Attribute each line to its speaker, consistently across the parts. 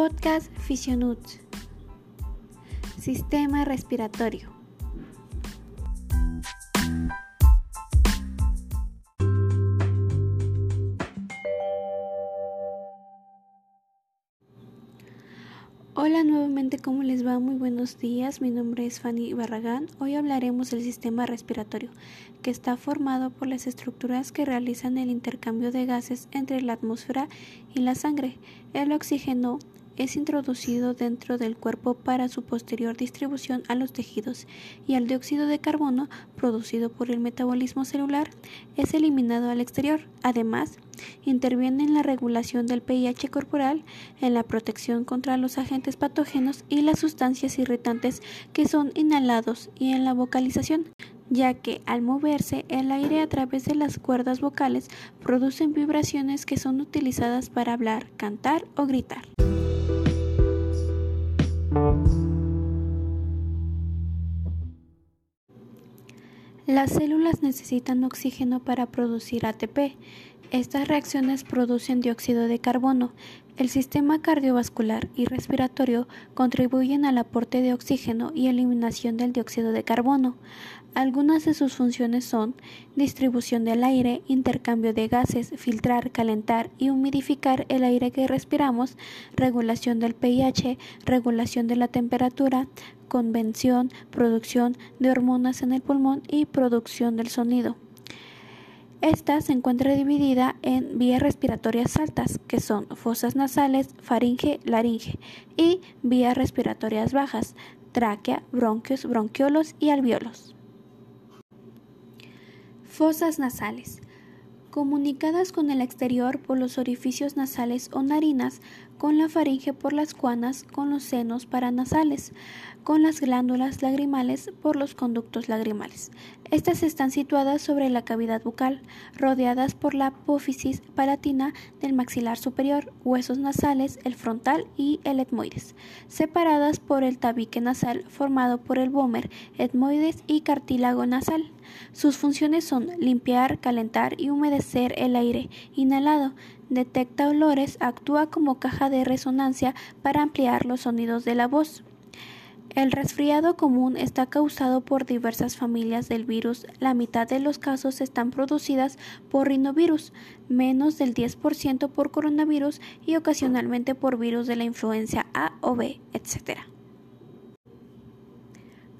Speaker 1: Podcast Fisionuts. Sistema respiratorio. Hola nuevamente, ¿cómo les va? Muy buenos días. Mi nombre es Fanny Barragán. Hoy hablaremos del sistema respiratorio, que está formado por las estructuras que realizan el intercambio de gases entre la atmósfera y la sangre. El oxígeno es introducido dentro del cuerpo para su posterior distribución a los tejidos y el dióxido de carbono producido por el metabolismo celular es eliminado al exterior. Además, interviene en la regulación del pH corporal, en la protección contra los agentes patógenos y las sustancias irritantes que son inhalados y en la vocalización ya que al moverse el aire a través de las cuerdas vocales producen vibraciones que son utilizadas para hablar, cantar o gritar. Las células necesitan oxígeno para producir ATP. Estas reacciones producen dióxido de carbono. El sistema cardiovascular y respiratorio contribuyen al aporte de oxígeno y eliminación del dióxido de carbono. Algunas de sus funciones son distribución del aire, intercambio de gases, filtrar, calentar y humidificar el aire que respiramos, regulación del pH, regulación de la temperatura, convención, producción de hormonas en el pulmón y producción del sonido. Esta se encuentra dividida en vías respiratorias altas, que son fosas nasales, faringe, laringe, y vías respiratorias bajas, tráquea, bronquios, bronquiolos y alveolos. Fosas nasales comunicadas con el exterior por los orificios nasales o narinas, con la faringe por las cuanas, con los senos paranasales, con las glándulas lagrimales por los conductos lagrimales. Estas están situadas sobre la cavidad bucal, rodeadas por la apófisis palatina del maxilar superior, huesos nasales, el frontal y el etmoides, separadas por el tabique nasal formado por el vómer, etmoides y cartílago nasal. Sus funciones son limpiar, calentar y humedecer el aire inhalado, detecta olores, actúa como caja de resonancia para ampliar los sonidos de la voz. El resfriado común está causado por diversas familias del virus. La mitad de los casos están producidas por rinovirus, menos del 10% por coronavirus y ocasionalmente por virus de la influencia A o B, etc.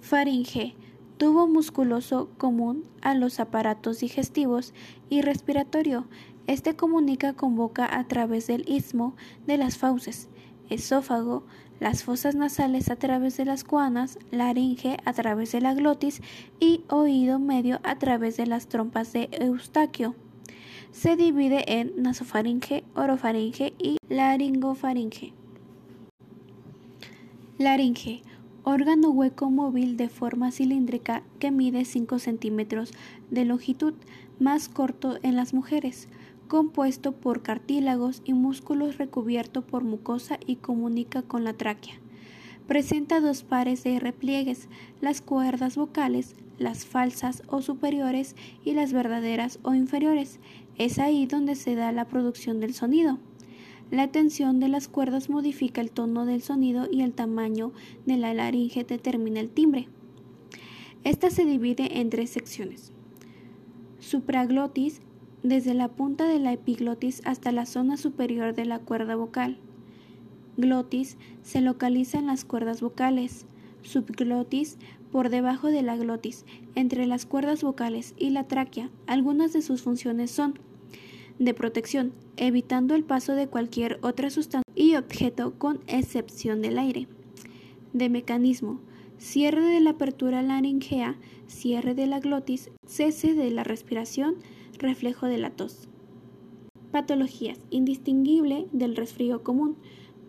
Speaker 1: Faringe tubo musculoso común a los aparatos digestivos y respiratorio este comunica con boca a través del istmo de las fauces, esófago, las fosas nasales a través de las cuanas, laringe a través de la glotis y oído medio a través de las trompas de Eustaquio. Se divide en nasofaringe, orofaringe y laringofaringe. Laringe, órgano hueco móvil de forma cilíndrica que mide 5 centímetros de longitud, más corto en las mujeres compuesto por cartílagos y músculos recubierto por mucosa y comunica con la tráquea. Presenta dos pares de repliegues, las cuerdas vocales, las falsas o superiores y las verdaderas o inferiores. Es ahí donde se da la producción del sonido. La tensión de las cuerdas modifica el tono del sonido y el tamaño de la laringe determina el timbre. Esta se divide en tres secciones. Supraglotis desde la punta de la epiglotis hasta la zona superior de la cuerda vocal. Glotis se localiza en las cuerdas vocales. Subglotis por debajo de la glotis, entre las cuerdas vocales y la tráquea. Algunas de sus funciones son de protección, evitando el paso de cualquier otra sustancia y objeto con excepción del aire. De mecanismo, cierre de la apertura laringea, cierre de la glotis, cese de la respiración, reflejo de la tos. Patologías. Indistinguible del resfrío común.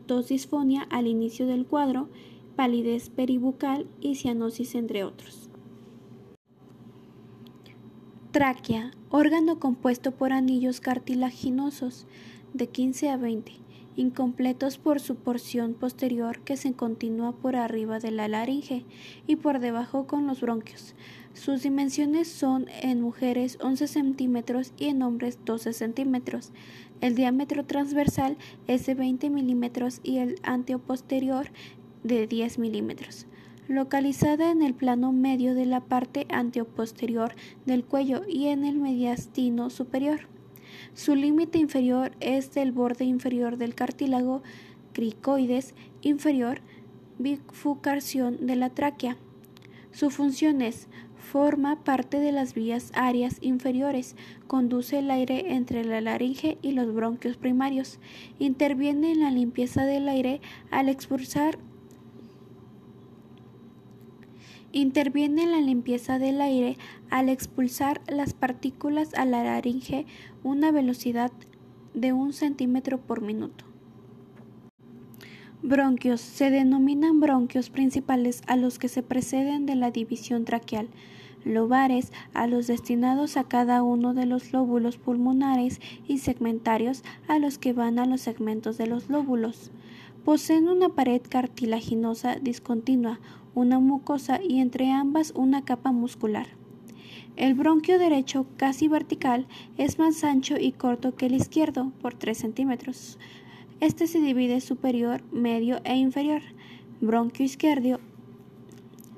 Speaker 1: Tos disfonia al inicio del cuadro, palidez peribucal y cianosis entre otros. Tráquea. Órgano compuesto por anillos cartilaginosos de 15 a 20 incompletos por su porción posterior que se continúa por arriba de la laringe y por debajo con los bronquios. Sus dimensiones son en mujeres 11 centímetros y en hombres 12 centímetros. El diámetro transversal es de 20 milímetros y el anteoposterior de 10 milímetros localizada en el plano medio de la parte anteoposterior del cuello y en el mediastino superior. Su límite inferior es del borde inferior del cartílago cricoides inferior, bifurcación de la tráquea. Su función es forma parte de las vías áreas inferiores, conduce el aire entre la laringe y los bronquios primarios, interviene en la limpieza del aire al expulsar Interviene en la limpieza del aire al expulsar las partículas a la laringe una velocidad de un centímetro por minuto. Bronquios. Se denominan bronquios principales a los que se preceden de la división traqueal, lobares a los destinados a cada uno de los lóbulos pulmonares y segmentarios a los que van a los segmentos de los lóbulos. Poseen una pared cartilaginosa discontinua, una mucosa y entre ambas una capa muscular. El bronquio derecho, casi vertical, es más ancho y corto que el izquierdo, por 3 centímetros. Este se divide superior, medio e inferior. Bronquio izquierdo,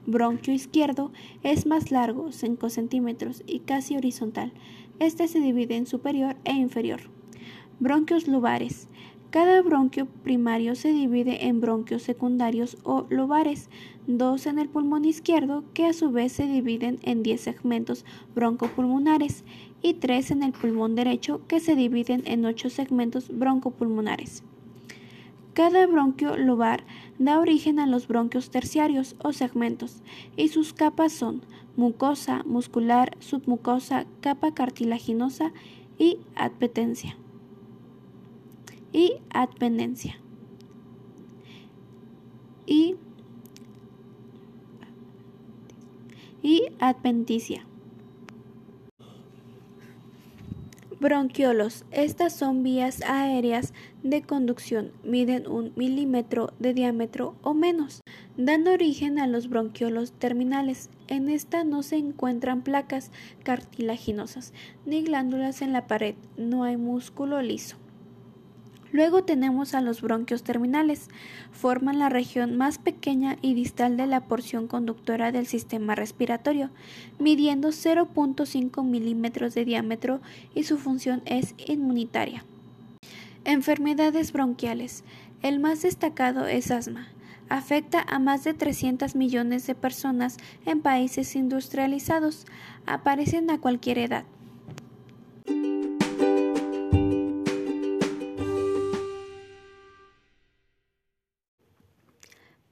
Speaker 1: bronquio izquierdo es más largo, 5 centímetros, y casi horizontal. Este se divide en superior e inferior. Bronquios lobares. Cada bronquio primario se divide en bronquios secundarios o lobares, dos en el pulmón izquierdo que a su vez se dividen en 10 segmentos broncopulmonares y tres en el pulmón derecho que se dividen en 8 segmentos broncopulmonares. Cada bronquio lobar da origen a los bronquios terciarios o segmentos y sus capas son mucosa, muscular, submucosa, capa cartilaginosa y adpetencia y adpendencia. Y, y adventicia. Bronquiolos. Estas son vías aéreas de conducción. Miden un milímetro de diámetro o menos, dando origen a los bronquiolos terminales. En esta no se encuentran placas cartilaginosas ni glándulas en la pared. No hay músculo liso. Luego tenemos a los bronquios terminales. Forman la región más pequeña y distal de la porción conductora del sistema respiratorio, midiendo 0.5 milímetros de diámetro y su función es inmunitaria. Enfermedades bronquiales. El más destacado es asma. Afecta a más de 300 millones de personas en países industrializados. Aparecen a cualquier edad.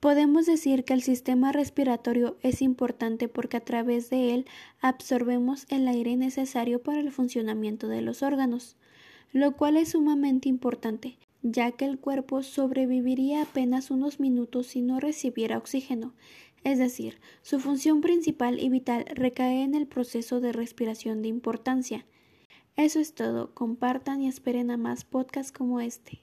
Speaker 1: Podemos decir que el sistema respiratorio es importante porque a través de él absorbemos el aire necesario para el funcionamiento de los órganos, lo cual es sumamente importante, ya que el cuerpo sobreviviría apenas unos minutos si no recibiera oxígeno, es decir, su función principal y vital recae en el proceso de respiración de importancia. Eso es todo, compartan y esperen a más podcasts como este.